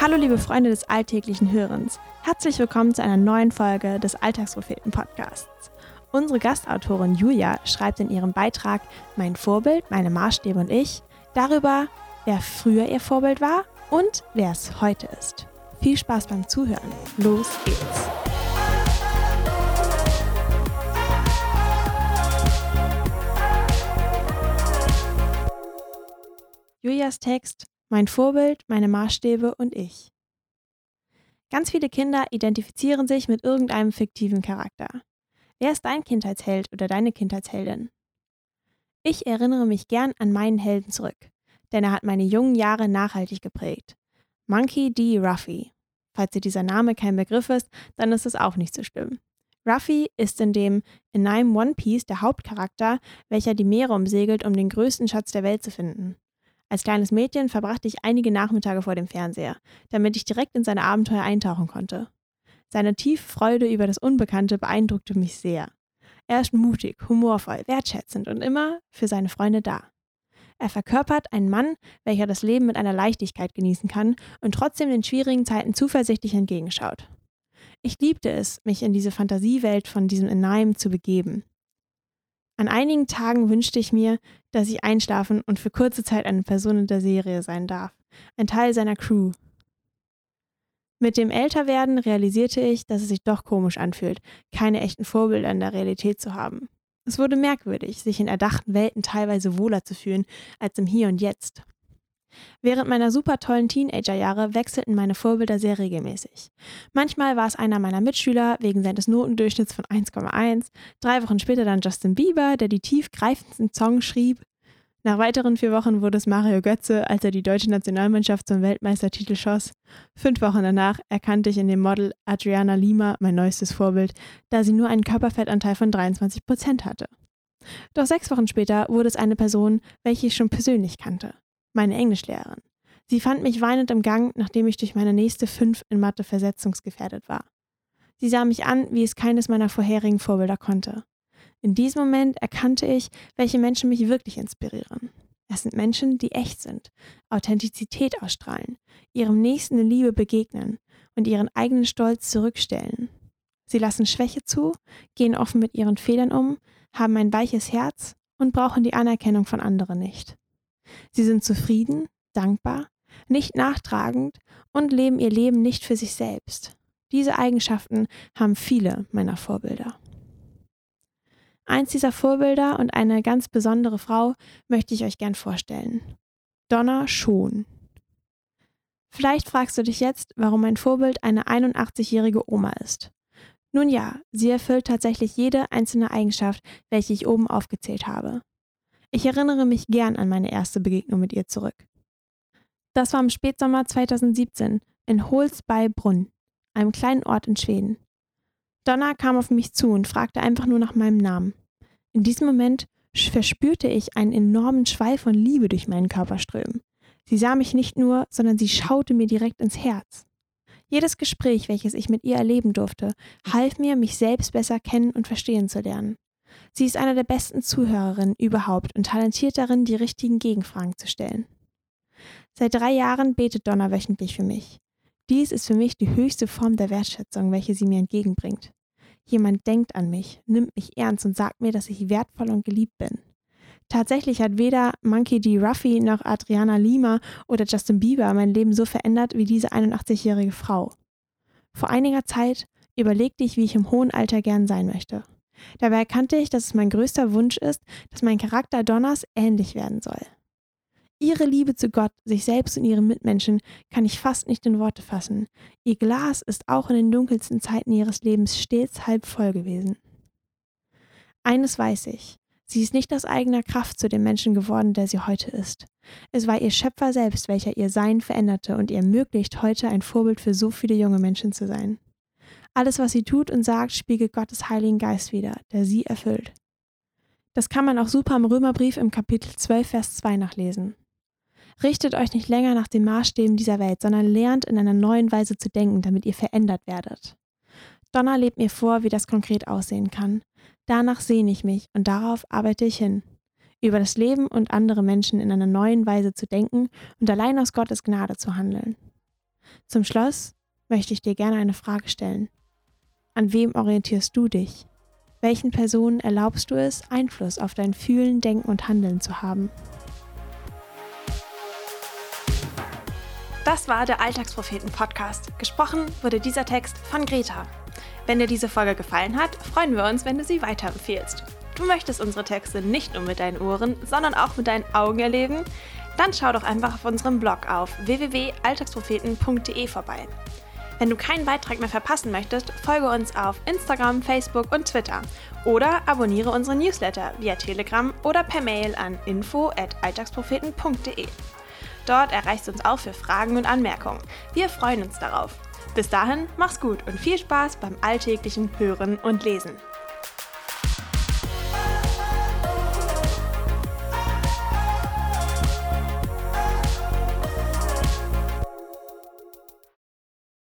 Hallo liebe Freunde des alltäglichen Hörens. Herzlich willkommen zu einer neuen Folge des Alltagspropheten Podcasts. Unsere Gastautorin Julia schreibt in ihrem Beitrag Mein Vorbild, meine Maßstäbe und ich darüber, wer früher ihr Vorbild war und wer es heute ist. Viel Spaß beim Zuhören. Los geht's. Julias Text Mein Vorbild, meine Maßstäbe und ich. Ganz viele Kinder identifizieren sich mit irgendeinem fiktiven Charakter. Wer ist dein Kindheitsheld oder deine Kindheitsheldin? Ich erinnere mich gern an meinen Helden zurück, denn er hat meine jungen Jahre nachhaltig geprägt. Monkey D. Ruffy. Falls dir dieser Name kein Begriff ist, dann ist es auch nicht so schlimm. Ruffy ist in dem in einem One Piece der Hauptcharakter, welcher die Meere umsegelt, um den größten Schatz der Welt zu finden. Als kleines Mädchen verbrachte ich einige Nachmittage vor dem Fernseher, damit ich direkt in seine Abenteuer eintauchen konnte. Seine tiefe Freude über das Unbekannte beeindruckte mich sehr. Er ist mutig, humorvoll, wertschätzend und immer für seine Freunde da. Er verkörpert einen Mann, welcher das Leben mit einer Leichtigkeit genießen kann und trotzdem den schwierigen Zeiten zuversichtlich entgegenschaut. Ich liebte es, mich in diese Fantasiewelt von diesem Enaim zu begeben. An einigen Tagen wünschte ich mir, dass ich einschlafen und für kurze Zeit eine Person in der Serie sein darf, ein Teil seiner Crew. Mit dem Älterwerden realisierte ich, dass es sich doch komisch anfühlt, keine echten Vorbilder in der Realität zu haben. Es wurde merkwürdig, sich in erdachten Welten teilweise wohler zu fühlen als im Hier und Jetzt. Während meiner super tollen Teenagerjahre wechselten meine Vorbilder sehr regelmäßig. Manchmal war es einer meiner Mitschüler wegen seines Notendurchschnitts von 1,1, drei Wochen später dann Justin Bieber, der die tiefgreifendsten Songs schrieb. Nach weiteren vier Wochen wurde es Mario Götze, als er die deutsche Nationalmannschaft zum Weltmeistertitel schoss. Fünf Wochen danach erkannte ich in dem Model Adriana Lima mein neuestes Vorbild, da sie nur einen Körperfettanteil von 23 Prozent hatte. Doch sechs Wochen später wurde es eine Person, welche ich schon persönlich kannte meine Englischlehrerin. Sie fand mich weinend im Gang, nachdem ich durch meine nächste Fünf in Mathe versetzungsgefährdet war. Sie sah mich an, wie es keines meiner vorherigen Vorbilder konnte. In diesem Moment erkannte ich, welche Menschen mich wirklich inspirieren. Es sind Menschen, die echt sind, Authentizität ausstrahlen, ihrem Nächsten in Liebe begegnen und ihren eigenen Stolz zurückstellen. Sie lassen Schwäche zu, gehen offen mit ihren Fehlern um, haben ein weiches Herz und brauchen die Anerkennung von anderen nicht. Sie sind zufrieden, dankbar, nicht nachtragend und leben ihr Leben nicht für sich selbst. Diese Eigenschaften haben viele meiner Vorbilder. Eins dieser Vorbilder und eine ganz besondere Frau möchte ich euch gern vorstellen. Donna Schon. Vielleicht fragst du dich jetzt, warum mein Vorbild eine 81-jährige Oma ist. Nun ja, sie erfüllt tatsächlich jede einzelne Eigenschaft, welche ich oben aufgezählt habe. Ich erinnere mich gern an meine erste Begegnung mit ihr zurück. Das war im Spätsommer 2017 in Holsbeibrunn, einem kleinen Ort in Schweden. Donna kam auf mich zu und fragte einfach nur nach meinem Namen. In diesem Moment verspürte ich einen enormen Schwall von Liebe durch meinen Körper strömen. Sie sah mich nicht nur, sondern sie schaute mir direkt ins Herz. Jedes Gespräch, welches ich mit ihr erleben durfte, half mir, mich selbst besser kennen und verstehen zu lernen. Sie ist eine der besten Zuhörerinnen überhaupt und talentiert darin, die richtigen Gegenfragen zu stellen. Seit drei Jahren betet Donna wöchentlich für mich. Dies ist für mich die höchste Form der Wertschätzung, welche sie mir entgegenbringt. Jemand denkt an mich, nimmt mich ernst und sagt mir, dass ich wertvoll und geliebt bin. Tatsächlich hat weder Monkey D. Ruffy noch Adriana Lima oder Justin Bieber mein Leben so verändert wie diese 81-jährige Frau. Vor einiger Zeit überlegte ich, wie ich im hohen Alter gern sein möchte. Dabei erkannte ich, dass es mein größter Wunsch ist, dass mein Charakter Donners ähnlich werden soll. Ihre Liebe zu Gott, sich selbst und ihren Mitmenschen kann ich fast nicht in Worte fassen. Ihr Glas ist auch in den dunkelsten Zeiten ihres Lebens stets halb voll gewesen. Eines weiß ich, sie ist nicht aus eigener Kraft zu dem Menschen geworden, der sie heute ist. Es war ihr Schöpfer selbst, welcher ihr Sein veränderte und ihr ermöglicht, heute ein Vorbild für so viele junge Menschen zu sein. Alles, was sie tut und sagt, spiegelt Gottes Heiligen Geist wider, der sie erfüllt. Das kann man auch super im Römerbrief im Kapitel 12, Vers 2 nachlesen. Richtet euch nicht länger nach den Maßstäben dieser Welt, sondern lernt in einer neuen Weise zu denken, damit ihr verändert werdet. Donner lebt mir vor, wie das konkret aussehen kann. Danach sehne ich mich und darauf arbeite ich hin. Über das Leben und andere Menschen in einer neuen Weise zu denken und allein aus Gottes Gnade zu handeln. Zum Schluss möchte ich dir gerne eine Frage stellen. An wem orientierst du dich? Welchen Personen erlaubst du es, Einfluss auf dein Fühlen, Denken und Handeln zu haben? Das war der Alltagspropheten-Podcast. Gesprochen wurde dieser Text von Greta. Wenn dir diese Folge gefallen hat, freuen wir uns, wenn du sie weiterempfehlst. Du möchtest unsere Texte nicht nur mit deinen Ohren, sondern auch mit deinen Augen erleben? Dann schau doch einfach auf unserem Blog auf www.alltagspropheten.de vorbei. Wenn du keinen Beitrag mehr verpassen möchtest, folge uns auf Instagram, Facebook und Twitter oder abonniere unsere Newsletter via Telegram oder per Mail an info@alltagspropheten.de. Dort erreichst du uns auch für Fragen und Anmerkungen. Wir freuen uns darauf. Bis dahin, mach's gut und viel Spaß beim alltäglichen Hören und Lesen.